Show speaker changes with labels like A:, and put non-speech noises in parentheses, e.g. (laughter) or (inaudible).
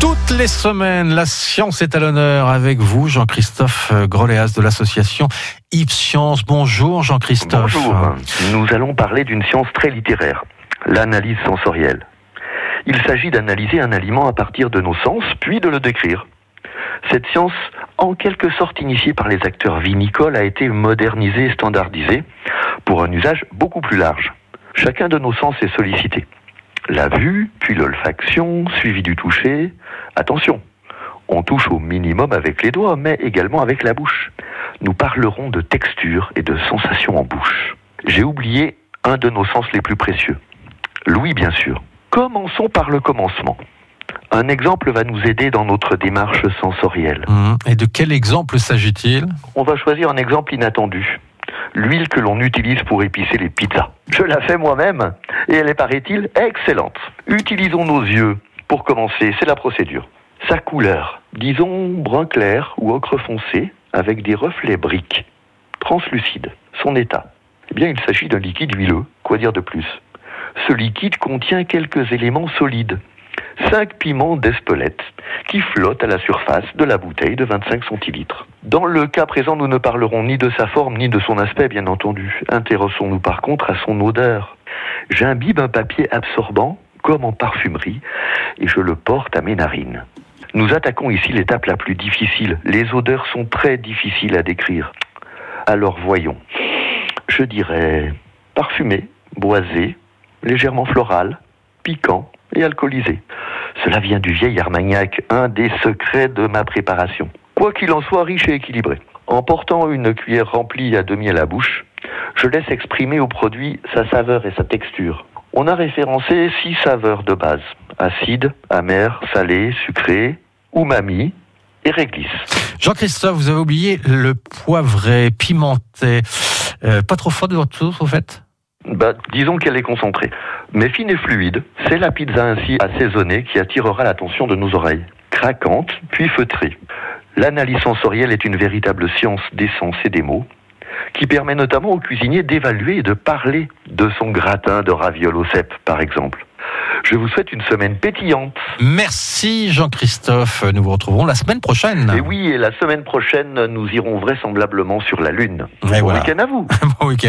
A: Toutes les semaines, la science est à l'honneur avec vous, Jean-Christophe Groléas de l'association Yves Science. Bonjour Jean-Christophe.
B: Bonjour. Nous allons parler d'une science très littéraire, l'analyse sensorielle. Il s'agit d'analyser un aliment à partir de nos sens, puis de le décrire. Cette science, en quelque sorte initiée par les acteurs vinicoles, a été modernisée et standardisée pour un usage beaucoup plus large. Chacun de nos sens est sollicité. La vue, puis l'olfaction, suivi du toucher. Attention, on touche au minimum avec les doigts, mais également avec la bouche. Nous parlerons de texture et de sensations en bouche. J'ai oublié un de nos sens les plus précieux. Louis, bien sûr. Commençons par le commencement. Un exemple va nous aider dans notre démarche sensorielle.
A: Mmh. Et de quel exemple s'agit-il?
B: On va choisir un exemple inattendu. L'huile que l'on utilise pour épicer les pizzas. Je la fais moi-même et elle est, paraît-il, excellente. Utilisons nos yeux pour commencer, c'est la procédure. Sa couleur, disons brun clair ou ocre foncé, avec des reflets briques, translucides. Son état, eh bien il s'agit d'un liquide huileux, quoi dire de plus? Ce liquide contient quelques éléments solides, cinq piments d'Espelette qui flottent à la surface de la bouteille de 25 centilitres. Dans le cas présent, nous ne parlerons ni de sa forme ni de son aspect, bien entendu. Intéressons-nous par contre à son odeur. J'imbibe un papier absorbant, comme en parfumerie, et je le porte à mes narines. Nous attaquons ici l'étape la plus difficile. Les odeurs sont très difficiles à décrire. Alors voyons. Je dirais parfumé, boisé, légèrement floral, piquant et alcoolisé. Cela vient du vieil Armagnac, un des secrets de ma préparation. Quoi qu'il en soit, riche et équilibré. En portant une cuillère remplie à demi à la bouche, je laisse exprimer au produit sa saveur et sa texture. On a référencé six saveurs de base acide, amer, salé, sucré, umami et réglisse.
A: Jean-Christophe, vous avez oublié le poivré, pimenté. Euh, pas trop fort de votre sauce, au fait?
B: Bah, disons qu'elle est concentrée. Mais fine et fluide, c'est la pizza ainsi assaisonnée qui attirera l'attention de nos oreilles. Craquante, puis feutrée. L'analyse sensorielle est une véritable science des sens et des mots, qui permet notamment au cuisinier d'évaluer et de parler de son gratin de ravioles au cèpe, par exemple. Je vous souhaite une semaine pétillante.
A: Merci Jean-Christophe. Nous vous retrouverons la semaine prochaine.
B: Et oui, et la semaine prochaine, nous irons vraisemblablement sur la Lune.
A: Et
B: bon
A: voilà.
B: week-end à vous. (laughs)
A: bon week-end.